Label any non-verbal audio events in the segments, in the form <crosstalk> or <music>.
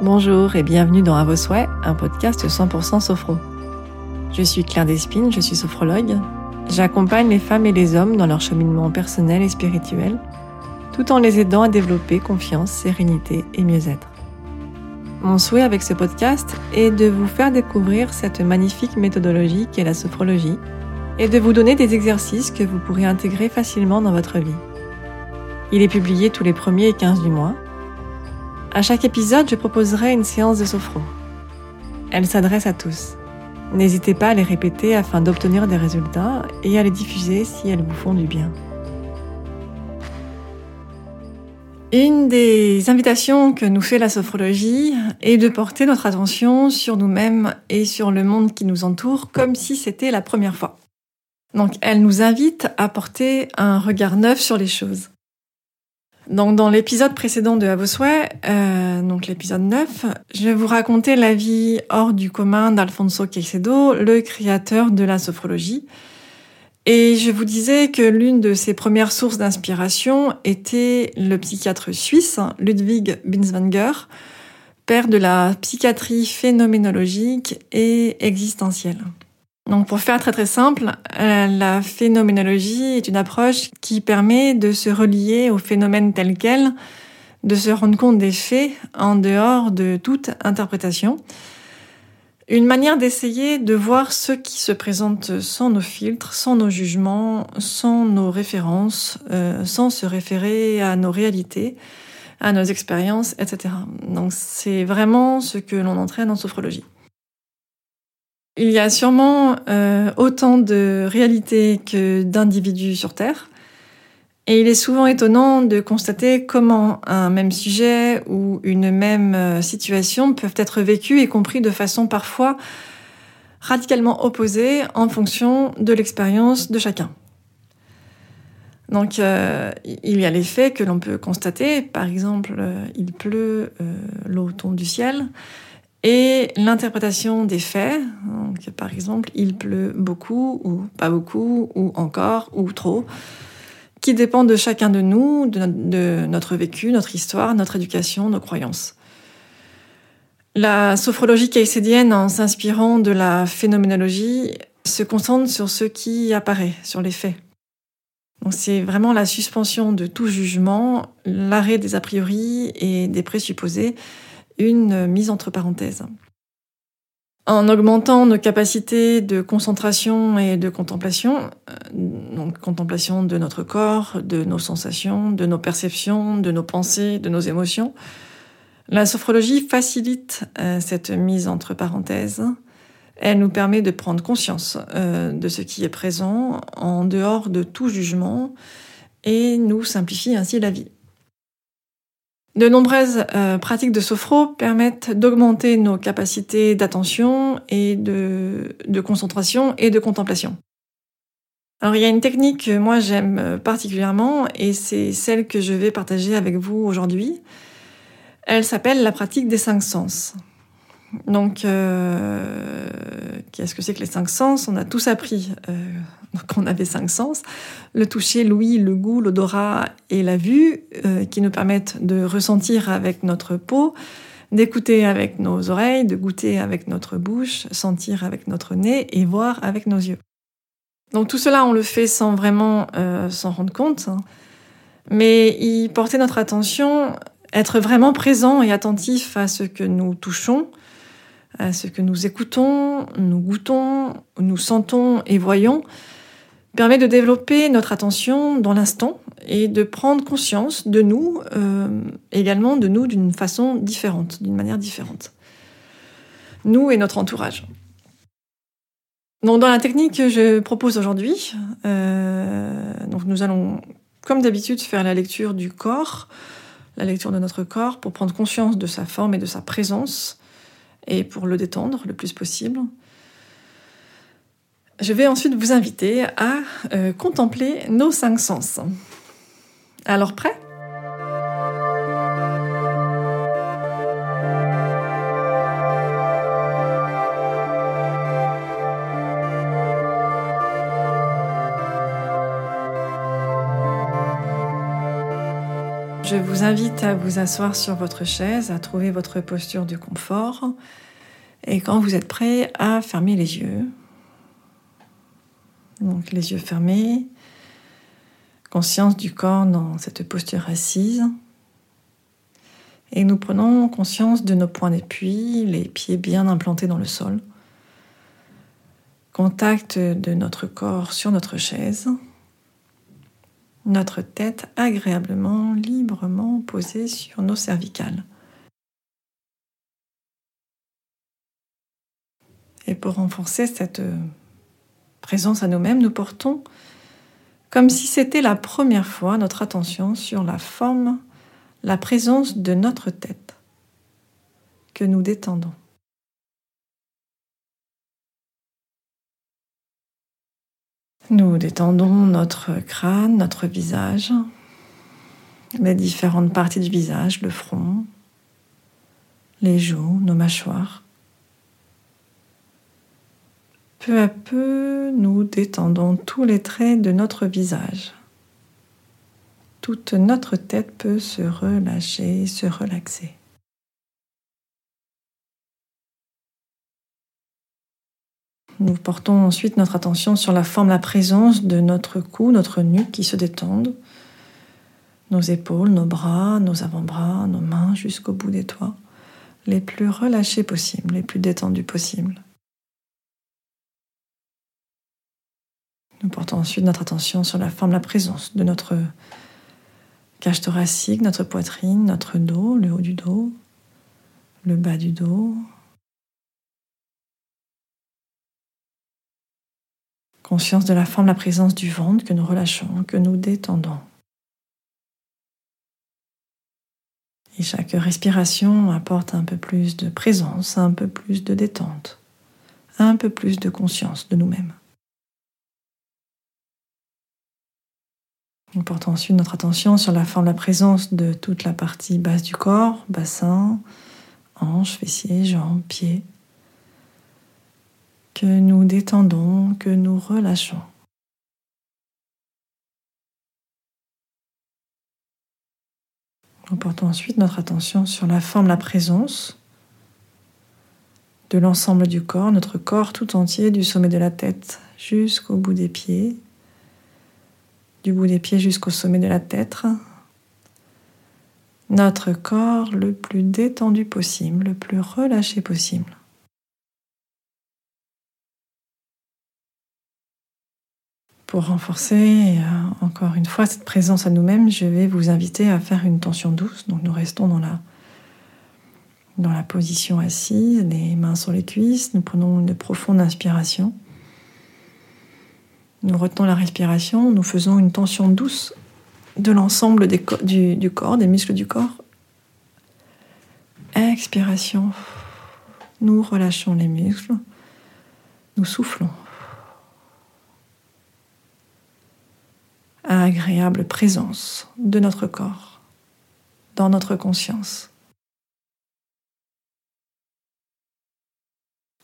Bonjour et bienvenue dans À vos souhaits, un podcast 100% sophro. Je suis Claire Despines, je suis sophrologue. J'accompagne les femmes et les hommes dans leur cheminement personnel et spirituel, tout en les aidant à développer confiance, sérénité et mieux-être. Mon souhait avec ce podcast est de vous faire découvrir cette magnifique méthodologie qu'est la sophrologie et de vous donner des exercices que vous pourrez intégrer facilement dans votre vie. Il est publié tous les premiers et 15 du mois. À chaque épisode, je proposerai une séance de sophro. Elle s'adresse à tous. N'hésitez pas à les répéter afin d'obtenir des résultats et à les diffuser si elles vous font du bien. Une des invitations que nous fait la sophrologie est de porter notre attention sur nous-mêmes et sur le monde qui nous entoure comme si c'était la première fois. Donc elle nous invite à porter un regard neuf sur les choses. Donc, dans l'épisode précédent de À vos souhaits, euh, donc l'épisode 9, je vais vous raconter la vie hors du commun d'Alfonso Caicedo, le créateur de la sophrologie. Et je vous disais que l'une de ses premières sources d'inspiration était le psychiatre suisse Ludwig Binswanger, père de la psychiatrie phénoménologique et existentielle. Donc pour faire très très simple, euh, la phénoménologie est une approche qui permet de se relier aux phénomènes tels quels, de se rendre compte des faits en dehors de toute interprétation. Une manière d'essayer de voir ce qui se présente sans nos filtres, sans nos jugements, sans nos références, euh, sans se référer à nos réalités, à nos expériences, etc. Donc c'est vraiment ce que l'on entraîne en sophrologie. Il y a sûrement euh, autant de réalités que d'individus sur Terre. Et il est souvent étonnant de constater comment un même sujet ou une même euh, situation peuvent être vécus et compris de façon parfois radicalement opposée en fonction de l'expérience de chacun. Donc euh, il y a les faits que l'on peut constater, par exemple il pleut, l'eau tombe du ciel, et l'interprétation des faits, par exemple, il pleut beaucoup ou pas beaucoup ou encore ou trop, qui dépend de chacun de nous, de notre vécu, notre histoire, notre éducation, nos croyances. La sophrologie caïcédienne, en s'inspirant de la phénoménologie, se concentre sur ce qui apparaît, sur les faits. C'est vraiment la suspension de tout jugement, l'arrêt des a priori et des présupposés, une mise entre parenthèses. En augmentant nos capacités de concentration et de contemplation, euh, donc contemplation de notre corps, de nos sensations, de nos perceptions, de nos pensées, de nos émotions, la sophrologie facilite euh, cette mise entre parenthèses. Elle nous permet de prendre conscience euh, de ce qui est présent en dehors de tout jugement et nous simplifie ainsi la vie. De nombreuses euh, pratiques de sophro permettent d'augmenter nos capacités d'attention et de, de, concentration et de contemplation. Alors il y a une technique que moi j'aime particulièrement et c'est celle que je vais partager avec vous aujourd'hui. Elle s'appelle la pratique des cinq sens. Donc, euh, qu'est-ce que c'est que les cinq sens? On a tous appris euh, <laughs> qu'on avait cinq sens le toucher, l'ouïe, le goût, l'odorat et la vue, euh, qui nous permettent de ressentir avec notre peau, d'écouter avec nos oreilles, de goûter avec notre bouche, sentir avec notre nez et voir avec nos yeux. Donc tout cela, on le fait sans vraiment s'en rendre compte, hein. mais y porter notre attention, être vraiment présent et attentif à ce que nous touchons, ce que nous écoutons, nous goûtons, nous sentons et voyons, permet de développer notre attention dans l'instant et de prendre conscience de nous, euh, également de nous d'une façon différente, d'une manière différente. Nous et notre entourage. Donc dans la technique que je propose aujourd'hui, euh, nous allons, comme d'habitude, faire la lecture du corps, la lecture de notre corps pour prendre conscience de sa forme et de sa présence et pour le détendre le plus possible. Je vais ensuite vous inviter à euh, contempler nos cinq sens. Alors prêt Je vous invite à vous asseoir sur votre chaise, à trouver votre posture de confort. Et quand vous êtes prêt, à fermer les yeux. Donc les yeux fermés, conscience du corps dans cette posture assise. Et nous prenons conscience de nos points d'appui, les pieds bien implantés dans le sol. Contact de notre corps sur notre chaise. Notre tête agréablement, librement posée sur nos cervicales. Et pour renforcer cette présence à nous-mêmes, nous portons comme si c'était la première fois notre attention sur la forme, la présence de notre tête que nous détendons. Nous détendons notre crâne, notre visage, les différentes parties du visage, le front, les joues, nos mâchoires. Peu à peu, nous détendons tous les traits de notre visage. Toute notre tête peut se relâcher, se relaxer. Nous portons ensuite notre attention sur la forme, la présence de notre cou, notre nuque qui se détendent, nos épaules, nos bras, nos avant-bras, nos mains jusqu'au bout des doigts, les plus relâchés possibles, les plus détendus possibles. Nous portons ensuite notre attention sur la forme, la présence de notre cage thoracique, notre poitrine, notre dos, le haut du dos, le bas du dos. Conscience de la forme, la présence du ventre que nous relâchons, que nous détendons. Et chaque respiration apporte un peu plus de présence, un peu plus de détente, un peu plus de conscience de nous-mêmes. Nous portons ensuite notre attention sur la forme, la présence de toute la partie basse du corps, bassin, hanches, fessiers, jambes, pieds, que nous détendons, que nous relâchons. Nous portons ensuite notre attention sur la forme, la présence de l'ensemble du corps, notre corps tout entier, du sommet de la tête jusqu'au bout des pieds, du bout des pieds jusqu'au sommet de la tête. Notre corps le plus détendu possible, le plus relâché possible. Pour renforcer euh, encore une fois cette présence à nous-mêmes, je vais vous inviter à faire une tension douce. Donc nous restons dans la, dans la position assise, les mains sur les cuisses. Nous prenons une profonde inspiration. Nous retenons la respiration, nous faisons une tension douce de l'ensemble du, du corps, des muscles du corps. Expiration, nous relâchons les muscles, nous soufflons. Agréable présence de notre corps dans notre conscience.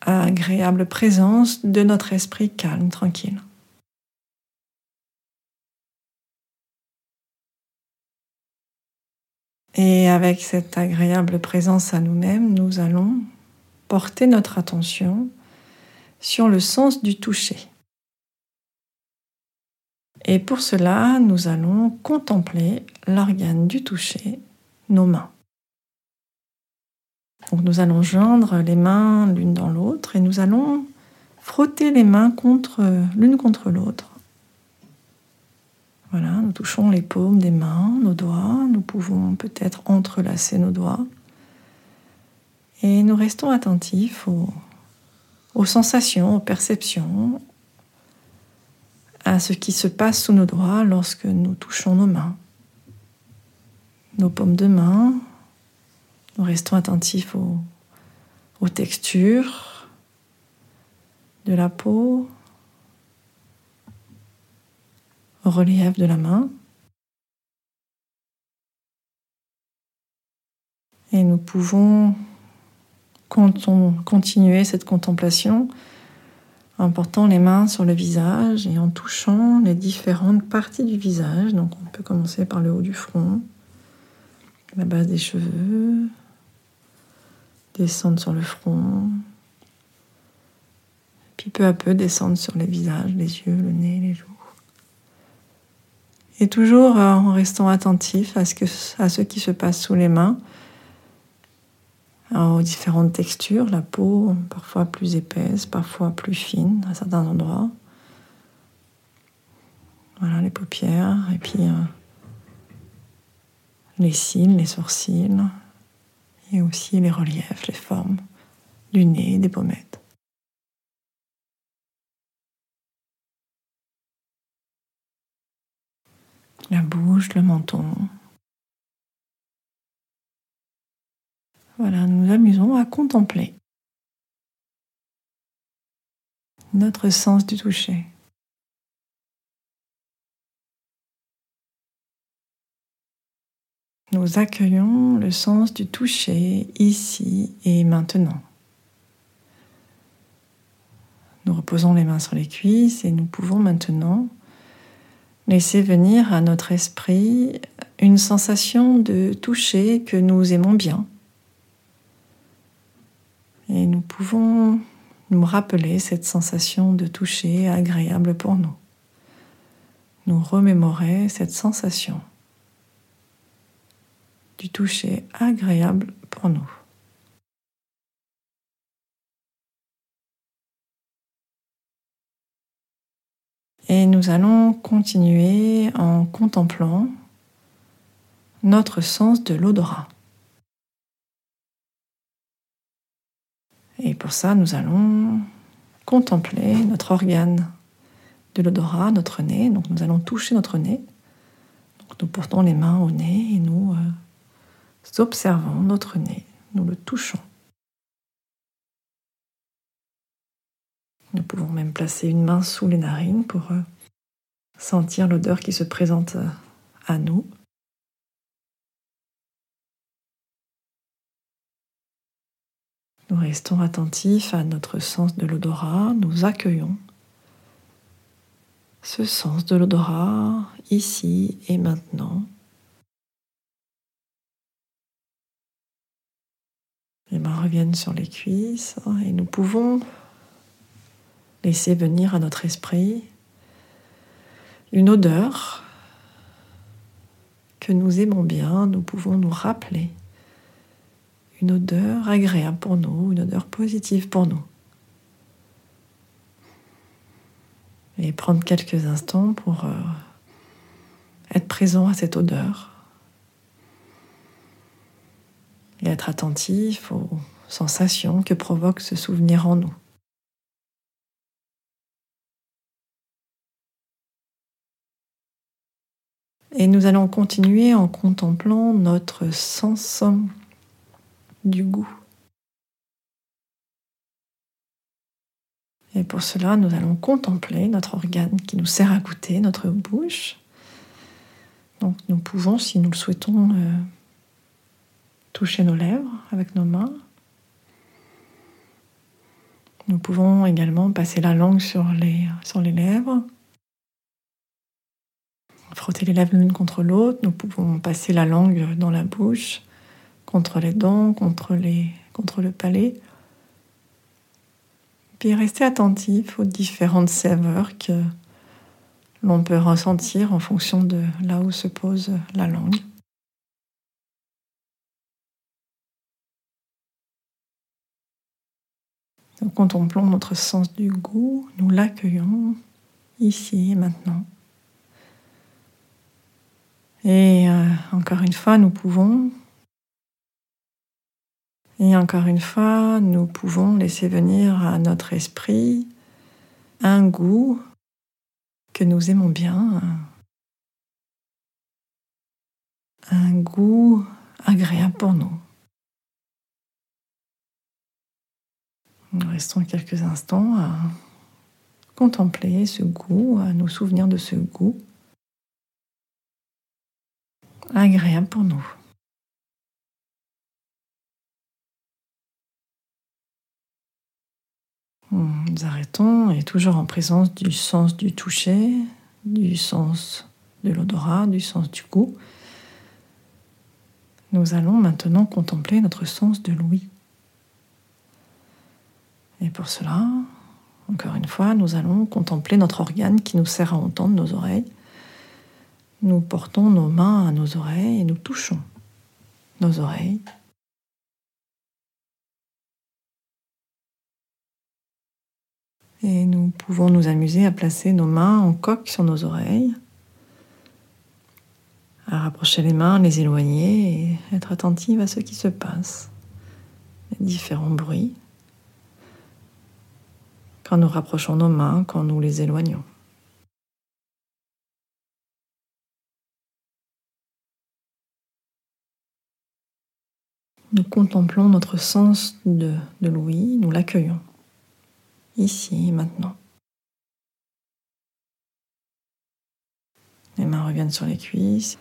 Agréable présence de notre esprit calme, tranquille. Et avec cette agréable présence à nous-mêmes, nous allons porter notre attention sur le sens du toucher. Et pour cela, nous allons contempler l'organe du toucher, nos mains. Nous allons joindre les mains l'une dans l'autre et nous allons frotter les mains l'une contre l'autre voilà, nous touchons les paumes des mains, nos doigts, nous pouvons peut-être entrelacer nos doigts. Et nous restons attentifs aux, sensations, aux perceptions, à ce qui se passe sous nos doigts lorsque nous touchons nos mains, nos paumes de main. Nous restons attentifs aux textures de la peau, relief de la main. Et nous pouvons continuer cette contemplation en portant les mains sur le visage et en touchant les différentes parties du visage. Donc on peut commencer par le haut du front, la base des cheveux, descendre sur le front, puis peu à peu descendre sur les visages, les yeux, le nez, les joues. Et toujours euh, en restant attentif à ce, à ce qui se passe sous les mains, aux différentes textures, la peau parfois plus épaisse, parfois plus fine à certains endroits. Voilà les paupières et puis euh, les cils, les sourcils et aussi les reliefs, les formes du nez, des pommettes. La bouche, le menton. Voilà, nous nous amusons à contempler notre sens du toucher. Nous accueillons le sens du toucher ici et maintenant. Nous reposons les mains sur les cuisses et nous pouvons maintenant laisser venir à notre esprit une sensation de toucher que nous aimons bien. Et nous pouvons nous rappeler cette sensation de toucher agréable pour nous. Nous remémorer cette sensation du toucher agréable pour nous. Et nous allons continuer en contemplant notre sens de l'odorat. Et pour ça, nous allons contempler notre organe de l'odorat, notre nez. Donc nous allons toucher notre nez. Nous portons les mains au nez et nous euh, observons notre nez, nous le touchons. Nous pouvons même placer une main sous les narines pour euh, sentir l'odeur qui se présente euh, à nous. Nous restons attentifs à notre sens de l'odorat, nous accueillons ce sens de l'odorat ici et maintenant. Les mains reviennent sur les cuisses et nous pouvons laisser venir à notre esprit une odeur que nous aimons bien, nous pouvons nous rappeler une odeur agréable pour nous, une odeur positive pour nous. Et prendre quelques instants pour euh, être présent à cette odeur et être attentif aux sensations que provoque ce souvenir en nous. Et nous allons continuer en contemplant notre sens du goût. Et pour cela, nous allons contempler notre organe qui nous sert à goûter, notre bouche. Donc nous pouvons, si nous le souhaitons, euh, toucher nos lèvres avec nos mains. Nous pouvons également passer la langue sur les, sur les lèvres, frotter les lèvres l'une contre l'autre. Nous pouvons passer la langue dans la bouche, contre les dents, contre, les, contre le palais. Puis rester attentif aux différentes saveurs que l'on peut ressentir en fonction de là où se pose la langue. Nous contemplons notre sens du goût, nous l'accueillons ici et maintenant. Et euh, encore une fois, nous pouvons, et encore une fois, nous pouvons laisser venir à notre esprit un goût que nous aimons bien, un goût agréable pour nous. Nous restons quelques instants à contempler ce goût, à nous souvenir de ce goût agréable pour nous. Nous arrêtons et toujours en présence du sens du toucher, du sens de l'odorat, du sens du goût. Nous allons maintenant contempler notre sens de l'ouïe. Et pour cela, encore une fois, nous allons contempler notre organe qui nous sert à entendre nos oreilles. Nous portons nos mains à nos oreilles et nous touchons nos oreilles. Et nous pouvons nous amuser à placer nos mains en coque sur nos oreilles, à rapprocher les mains, les éloigner et être attentive à ce qui se passe, les différents bruits quand nous rapprochons nos mains, quand nous les éloignons. Nous contemplons notre sens de, de l'ouïe, nous l'accueillons, ici et maintenant. Les mains reviennent sur les cuisses.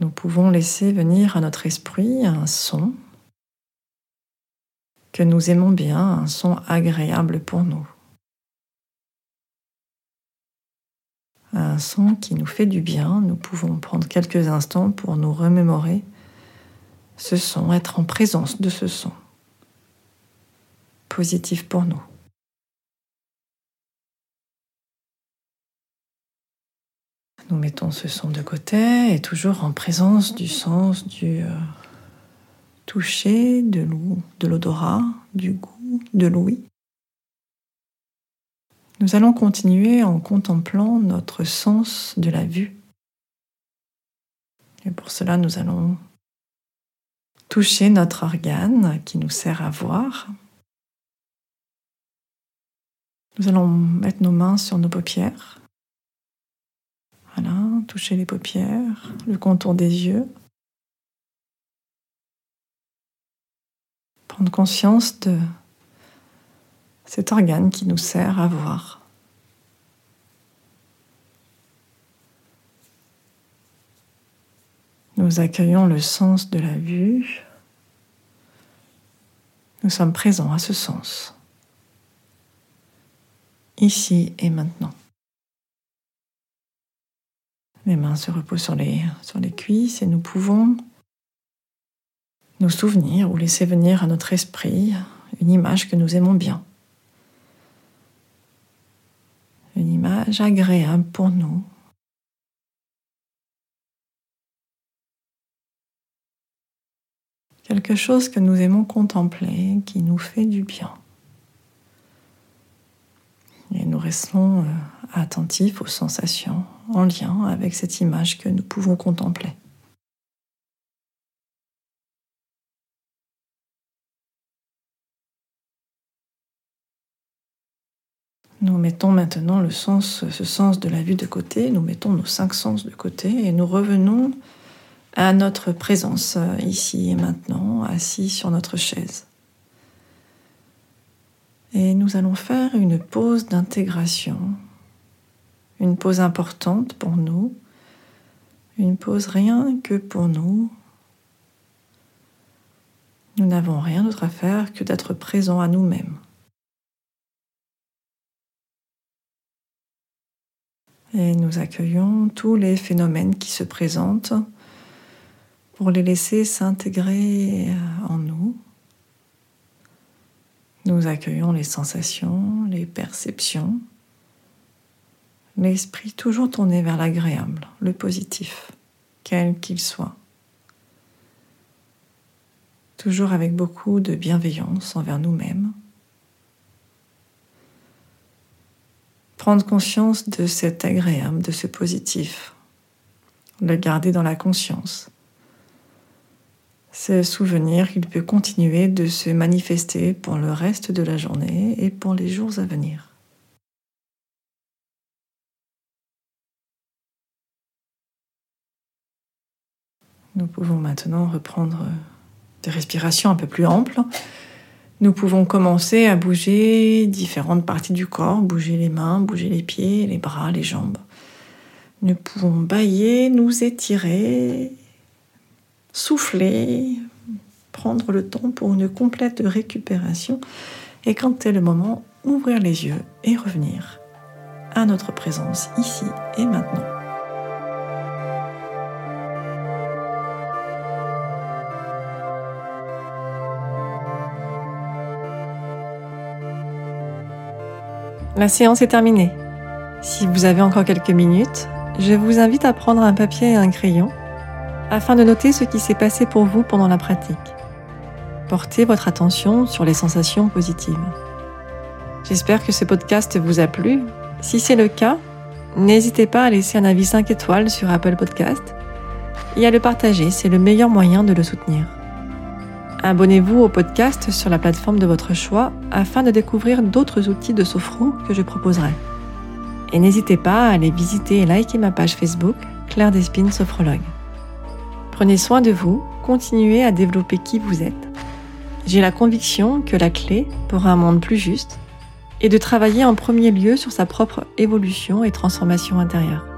Nous pouvons laisser venir à notre esprit un son que nous aimons bien, un son agréable pour nous. Un son qui nous fait du bien, nous pouvons prendre quelques instants pour nous remémorer ce son, être en présence de ce son, positif pour nous. Nous mettons ce son de côté et toujours en présence du sens du euh, toucher, de l'odorat, du goût, de l'ouïe. Nous allons continuer en contemplant notre sens de la vue. Et pour cela, nous allons toucher notre organe qui nous sert à voir. Nous allons mettre nos mains sur nos paupières. Voilà, toucher les paupières, le contour des yeux. prendre conscience de cet organe qui nous sert à voir. Nous accueillons le sens de la vue. Nous sommes présents à ce sens, ici et maintenant. Les mains se reposent sur les, cuisses et nous pouvons nous souvenir ou laisser venir à notre esprit une image que nous aimons bien. Une image agréable pour nous. Quelque chose que nous aimons contempler, qui nous fait du bien. Et nous restons euh, attentifs aux sensations en lien avec cette image que nous pouvons contempler. Nous mettons maintenant ce sens de la vue de côté, nous mettons nos cinq sens de côté et nous revenons à notre présence euh, ici et maintenant, assis sur notre chaise. Et nous allons faire une pause d'intégration, une pause importante pour nous, une pause rien que pour nous. Nous n'avons rien d'autre à faire que d'être présents à nous-mêmes. Et nous accueillons tous les phénomènes qui se présentent pour les laisser s'intégrer en nous. Nous accueillons les sensations, les perceptions, l'esprit toujours tourné vers l'agréable, le positif, quel qu'il soit. Toujours avec beaucoup de bienveillance envers nous-mêmes. prendre conscience de cet agréable, de ce positif, le garder dans la conscience. Ce souvenir qu'il peut continuer de se manifester pour le reste de la journée et pour les jours à venir. Nous pouvons maintenant reprendre des respirations un peu plus amples nous pouvons commencer à bouger différentes parties du corps, bouger les mains, bouger les pieds, les bras, les jambes. Nous pouvons bailler, nous étirer, souffler, prendre le temps pour une complète récupération et quand est le moment, ouvrir les yeux et revenir à notre présence ici et maintenant. La séance est terminée. Si vous avez encore quelques minutes, je vous invite à prendre un papier et un crayon afin de noter ce qui s'est passé pour vous pendant la pratique. Portez votre attention sur les sensations positives. J'espère que ce podcast vous a plu. Si c'est le cas, n'hésitez pas à laisser un avis 5 étoiles sur Apple Podcast et à le partager, c'est le meilleur moyen de le soutenir. Abonnez-vous au podcast sur la plateforme de votre choix afin de découvrir d'autres outils de sophro que je proposerai. Et n'hésitez pas à aller visiter et liker ma page Facebook Claire Despines Sophrologue. Prenez soin de vous, continuez à développer qui vous êtes. J'ai la conviction que la clé pour un monde plus juste est de travailler en premier lieu sur sa propre évolution et transformation intérieure.